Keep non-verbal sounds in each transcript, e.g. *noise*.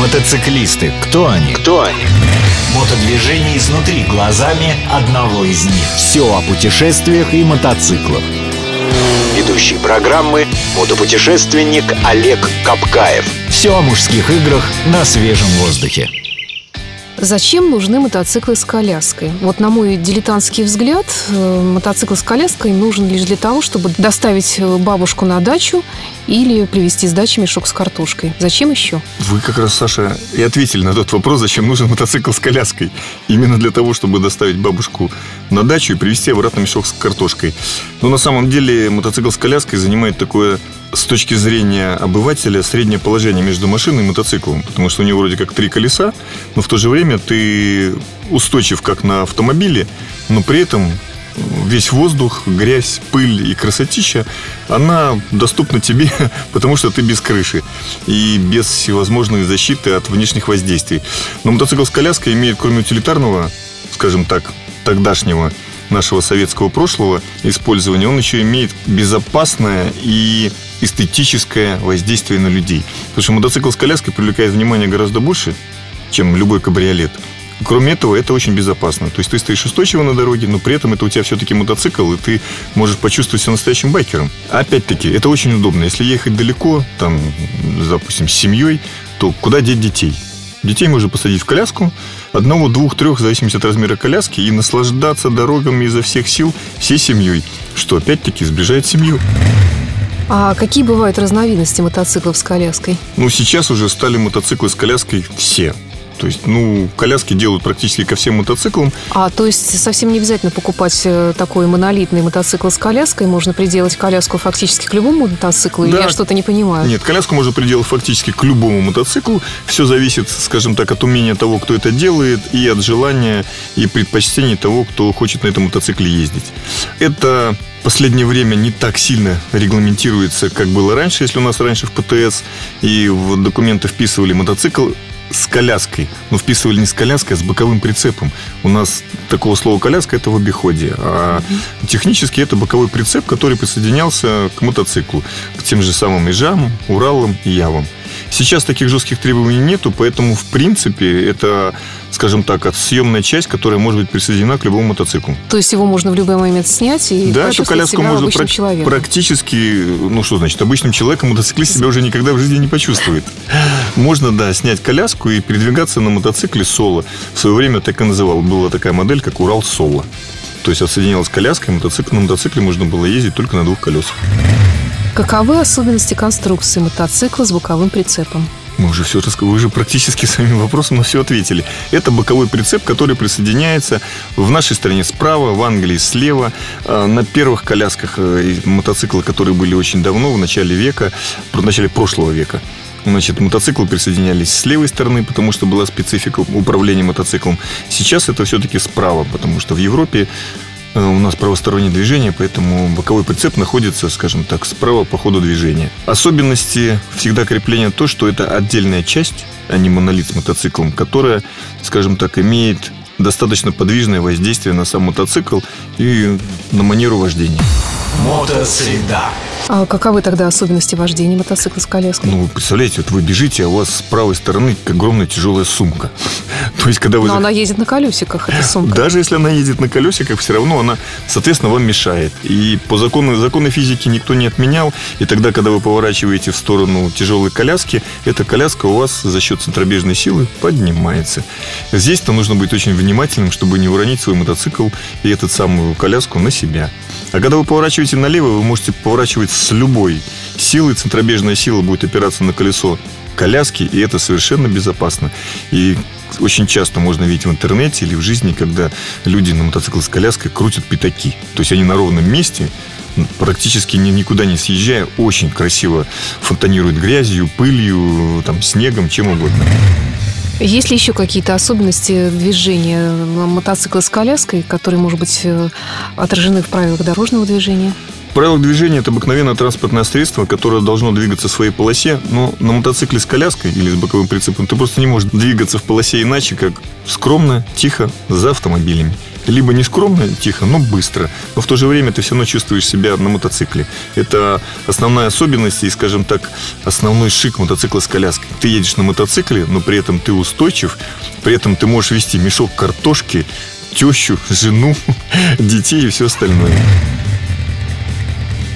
Мотоциклисты. Кто они? Кто они? Мотодвижение изнутри глазами одного из них. Все о путешествиях и мотоциклах. Ведущий программы – мотопутешественник Олег Капкаев. Все о мужских играх на свежем воздухе. Зачем нужны мотоциклы с коляской? Вот на мой дилетантский взгляд, э, мотоцикл с коляской нужен лишь для того, чтобы доставить э, бабушку на дачу или привезти с дачи мешок с картошкой. Зачем еще? Вы как раз, Саша, и ответили на тот вопрос, зачем нужен мотоцикл с коляской. Именно для того, чтобы доставить бабушку на дачу и привезти обратно мешок с картошкой. Но на самом деле мотоцикл с коляской занимает такое с точки зрения обывателя среднее положение между машиной и мотоциклом. Потому что у него вроде как три колеса, но в то же время ты устойчив как на автомобиле, но при этом весь воздух, грязь, пыль и красотища, она доступна тебе, *laughs* потому что ты без крыши и без всевозможной защиты от внешних воздействий. Но мотоцикл с коляской имеет, кроме утилитарного, скажем так, тогдашнего нашего советского прошлого использования, он еще имеет безопасное и эстетическое воздействие на людей. Потому что мотоцикл с коляской привлекает внимание гораздо больше, чем любой кабриолет. Кроме этого, это очень безопасно. То есть ты стоишь устойчиво на дороге, но при этом это у тебя все-таки мотоцикл, и ты можешь почувствовать себя настоящим байкером. Опять-таки, это очень удобно. Если ехать далеко, там, допустим, с семьей, то куда деть детей? Детей можно посадить в коляску, одного, двух, трех, в зависимости от размера коляски, и наслаждаться дорогами изо всех сил всей семьей, что опять-таки сближает семью. А какие бывают разновидности мотоциклов с коляской? Ну, сейчас уже стали мотоциклы с коляской все. То есть, ну, коляски делают практически ко всем мотоциклам. А, то есть совсем не обязательно покупать э, такой монолитный мотоцикл с коляской. Можно приделать коляску фактически к любому мотоциклу, да. или я что-то не понимаю? Нет, коляску можно приделать фактически к любому мотоциклу. Все зависит, скажем так, от умения того, кто это делает, и от желания и предпочтений того, кто хочет на этом мотоцикле ездить. Это последнее время не так сильно регламентируется, как было раньше, если у нас раньше в ПТС и в документы вписывали мотоцикл с коляской. Но вписывали не с коляской, а с боковым прицепом. У нас такого слова коляска это в обиходе. А технически это боковой прицеп, который присоединялся к мотоциклу. К тем же самым Ижам, Уралам и Явам. Сейчас таких жестких требований нету, поэтому, в принципе, это, скажем так, съемная часть, которая может быть присоединена к любому мотоциклу. То есть его можно в любой момент снять и Да, эту коляску можно прак- человеком. практически, ну что значит, обычным человеком мотоциклист себя уже никогда в жизни не почувствует. Можно, да, снять коляску и передвигаться на мотоцикле соло. В свое время так и называл. Была такая модель, как Урал Соло. То есть отсоединялась коляска, и мотоцикл, на мотоцикле можно было ездить только на двух колесах. Каковы особенности конструкции мотоцикла с боковым прицепом? Мы уже все рассказали, вы же практически *laughs* своим вопросом на все ответили. Это боковой прицеп, который присоединяется в нашей стране справа, в Англии слева. А, На первых колясках э, мотоциклы, которые были очень давно, в начале века, в начале прошлого века. Значит, мотоциклы присоединялись с левой стороны, потому что была специфика управления мотоциклом. Сейчас это все-таки справа, потому что в Европе у нас правостороннее движение, поэтому боковой прицеп находится, скажем так, справа по ходу движения. Особенности всегда крепления то, что это отдельная часть, а не монолит с мотоциклом, которая, скажем так, имеет достаточно подвижное воздействие на сам мотоцикл и на манеру вождения. Мотосреда. А каковы тогда особенности вождения мотоцикла с коляской? Ну, вы представляете, вот вы бежите, а у вас с правой стороны огромная тяжелая сумка. *laughs* То есть, когда вы... Но она ездит на колесиках, эта сумка. Даже если она едет на колесиках, все равно она, соответственно, вам мешает. И по закону, законы физики никто не отменял. И тогда, когда вы поворачиваете в сторону тяжелой коляски, эта коляска у вас за счет центробежной силы поднимается. Здесь-то нужно быть очень внимательным, чтобы не уронить свой мотоцикл и эту самую коляску на себя. А когда вы поворачиваете налево, вы можете поворачивать с любой силой. Центробежная сила будет опираться на колесо коляски, и это совершенно безопасно. И очень часто можно видеть в интернете или в жизни, когда люди на мотоцикле с коляской крутят пятаки. То есть они на ровном месте, практически ни- никуда не съезжая, очень красиво фонтанируют грязью, пылью, там, снегом, чем угодно. Есть ли еще какие-то особенности движения мотоцикла с коляской, которые, может быть, э, отражены в правилах дорожного движения? Правило движения – это обыкновенное транспортное средство, которое должно двигаться в своей полосе, но на мотоцикле с коляской или с боковым прицепом ты просто не можешь двигаться в полосе иначе, как скромно, тихо, за автомобилями. Либо не скромно, тихо, но быстро. Но в то же время ты все равно чувствуешь себя на мотоцикле. Это основная особенность и, скажем так, основной шик мотоцикла с коляской. Ты едешь на мотоцикле, но при этом ты устойчив, при этом ты можешь вести мешок картошки, тещу, жену, *laughs* детей и все остальное.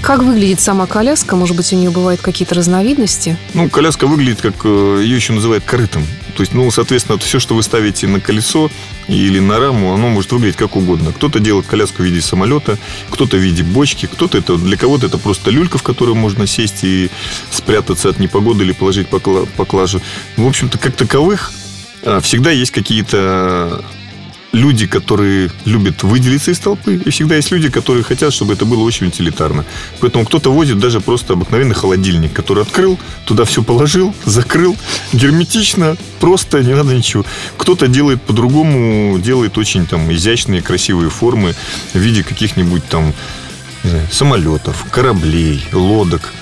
Как выглядит сама коляска? Может быть, у нее бывают какие-то разновидности? Ну, коляска выглядит, как э, ее еще называют корытом. То есть, ну, соответственно, все, что вы ставите на колесо или на раму, оно может выглядеть как угодно. Кто-то делает коляску в виде самолета, кто-то в виде бочки, кто-то это для кого-то это просто люлька, в которую можно сесть и спрятаться от непогоды или положить поклажу. В общем-то, как таковых а, всегда есть какие-то люди, которые любят выделиться из толпы, и всегда есть люди, которые хотят, чтобы это было очень утилитарно. Поэтому кто-то возит даже просто обыкновенный холодильник, который открыл, туда все положил, закрыл, герметично, просто, не надо ничего. Кто-то делает по-другому, делает очень там изящные, красивые формы в виде каких-нибудь там знаю, самолетов, кораблей, лодок.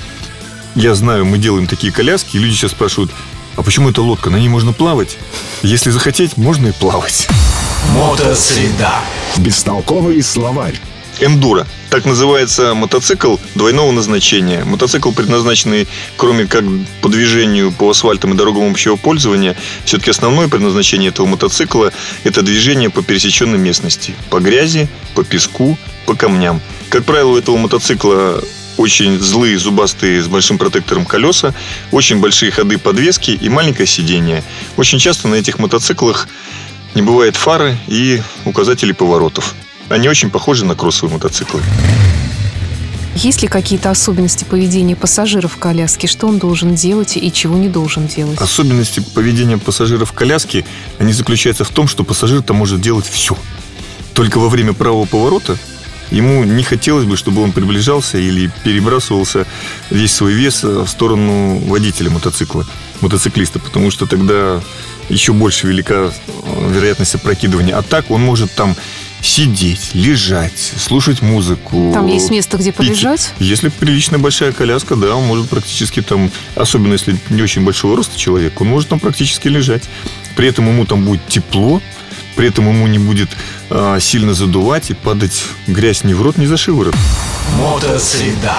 Я знаю, мы делаем такие коляски, и люди сейчас спрашивают, а почему это лодка? На ней можно плавать? Если захотеть, можно и плавать. Мотосреда. Бестолковый словарь. Эндуро. Так называется мотоцикл двойного назначения. Мотоцикл, предназначенный, кроме как по движению по асфальтам и дорогам общего пользования, все-таки основное предназначение этого мотоцикла – это движение по пересеченной местности. По грязи, по песку, по камням. Как правило, у этого мотоцикла очень злые, зубастые, с большим протектором колеса, очень большие ходы подвески и маленькое сиденье. Очень часто на этих мотоциклах не бывает фары и указателей поворотов. Они очень похожи на кроссовые мотоциклы. Есть ли какие-то особенности поведения пассажиров в коляске? Что он должен делать и чего не должен делать? Особенности поведения пассажиров в коляске, они заключаются в том, что пассажир-то может делать все. Только во время правого поворота ему не хотелось бы, чтобы он приближался или перебрасывался весь свой вес в сторону водителя мотоцикла, мотоциклиста, потому что тогда еще больше велика э, вероятность опрокидывания. А так он может там сидеть, лежать, слушать музыку. Там есть место, где полежать? Пить. Если приличная большая коляска, да, он может практически там, особенно если не очень большого роста человек, он может там практически лежать. При этом ему там будет тепло, при этом ему не будет а, сильно задувать и падать грязь ни в рот, ни за шиворот. Мотосреда.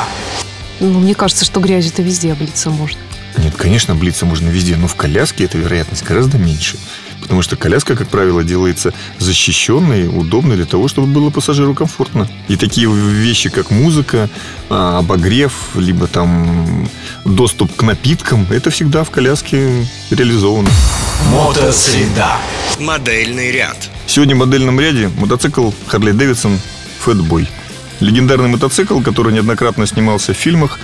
Ну, мне кажется, что грязью-то везде облиться можно. Нет, конечно, облиться можно везде, но в коляске эта вероятность гораздо меньше. Потому что коляска, как правило, делается защищенной, удобной для того, чтобы было пассажиру комфортно. И такие вещи, как музыка, а, обогрев, либо там доступ к напиткам, это всегда в коляске реализовано. Мотосреда. Модельный ряд. Сегодня в модельном ряде мотоцикл Harley Davidson Fatboy. Легендарный мотоцикл, который неоднократно снимался в фильмах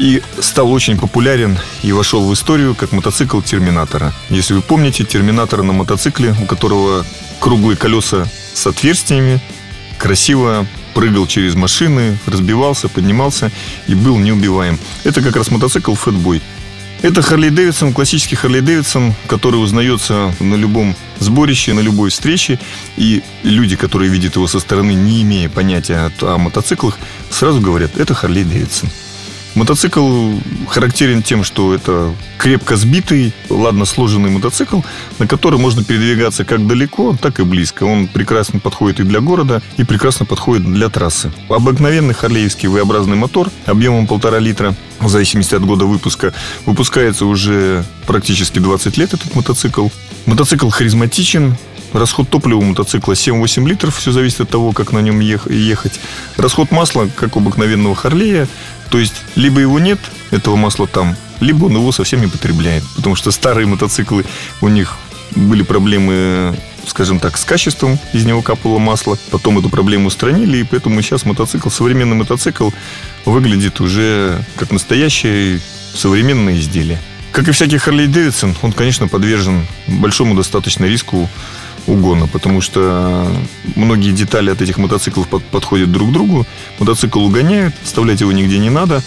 и стал очень популярен и вошел в историю как мотоцикл Терминатора. Если вы помните, Терминатор на мотоцикле, у которого круглые колеса с отверстиями, красиво прыгал через машины, разбивался, поднимался и был неубиваем. Это как раз мотоцикл Fatboy. Это Харли Дэвидсон, классический Харли Дэвидсон, который узнается на любом сборище, на любой встрече. И люди, которые видят его со стороны, не имея понятия о, о мотоциклах, сразу говорят, это Харли Дэвидсон. Мотоцикл характерен тем, что это крепко сбитый, ладно сложенный мотоцикл, на котором можно передвигаться как далеко, так и близко. Он прекрасно подходит и для города, и прекрасно подходит для трассы. Обыкновенный харлеевский V-образный мотор объемом полтора литра, в зависимости от года выпуска, выпускается уже практически 20 лет этот мотоцикл. Мотоцикл харизматичен, Расход топлива у мотоцикла 7-8 литров, все зависит от того, как на нем ехать. Расход масла, как у обыкновенного Харлея, то есть, либо его нет, этого масла там, либо он его совсем не потребляет. Потому что старые мотоциклы, у них были проблемы, скажем так, с качеством, из него капало масло. Потом эту проблему устранили, и поэтому сейчас мотоцикл, современный мотоцикл, выглядит уже как настоящее современное изделие. Как и всякий Харли Дэвидсон, он, конечно, подвержен большому достаточно риску угона, потому что многие детали от этих мотоциклов под, подходят друг к другу. Мотоцикл угоняют, вставлять его нигде не надо.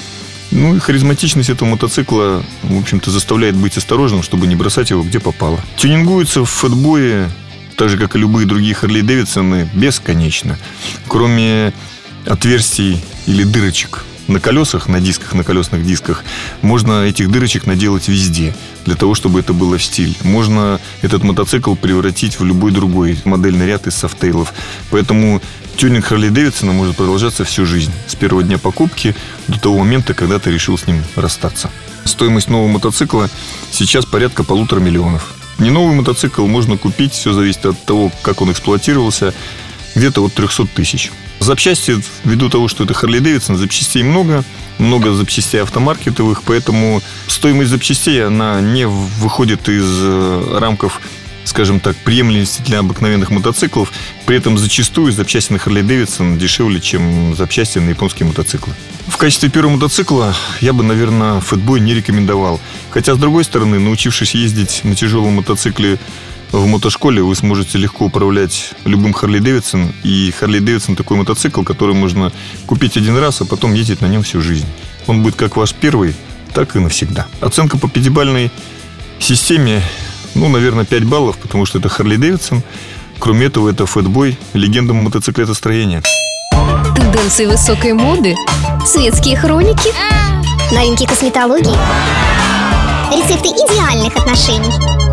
Ну и харизматичность этого мотоцикла, в общем-то, заставляет быть осторожным, чтобы не бросать его где попало. Тюнингуется в фэтбое, так же, как и любые другие Харли Дэвидсоны, бесконечно. Кроме отверстий или дырочек на колесах, на дисках, на колесных дисках, можно этих дырочек наделать везде, для того, чтобы это было в стиль. Можно этот мотоцикл превратить в любой другой модельный ряд из софтейлов. Поэтому тюнинг Харли Дэвидсона может продолжаться всю жизнь. С первого дня покупки до того момента, когда ты решил с ним расстаться. Стоимость нового мотоцикла сейчас порядка полутора миллионов. Не новый мотоцикл можно купить, все зависит от того, как он эксплуатировался, где-то от 300 тысяч. Запчасти, ввиду того, что это Харли Дэвидсон, запчастей много, много запчастей автомаркетовых, поэтому стоимость запчастей, она не выходит из э, рамков скажем так, приемлемости для обыкновенных мотоциклов. При этом зачастую запчасти на Харли Дэвидсон дешевле, чем запчасти на японские мотоциклы. В качестве первого мотоцикла я бы, наверное, фэтбой не рекомендовал. Хотя, с другой стороны, научившись ездить на тяжелом мотоцикле в мотошколе вы сможете легко управлять любым Харли Дэвидсон. И Харли Дэвидсон такой мотоцикл, который можно купить один раз, а потом ездить на нем всю жизнь. Он будет как ваш первый, так и навсегда. Оценка по пятибалльной системе, ну, наверное, 5 баллов, потому что это Харли Дэвидсон. Кроме этого, это Фэтбой, легенда мотоциклетостроения. Тенденции высокой моды, светские хроники, Новинки косметологии. Рецепты идеальных отношений.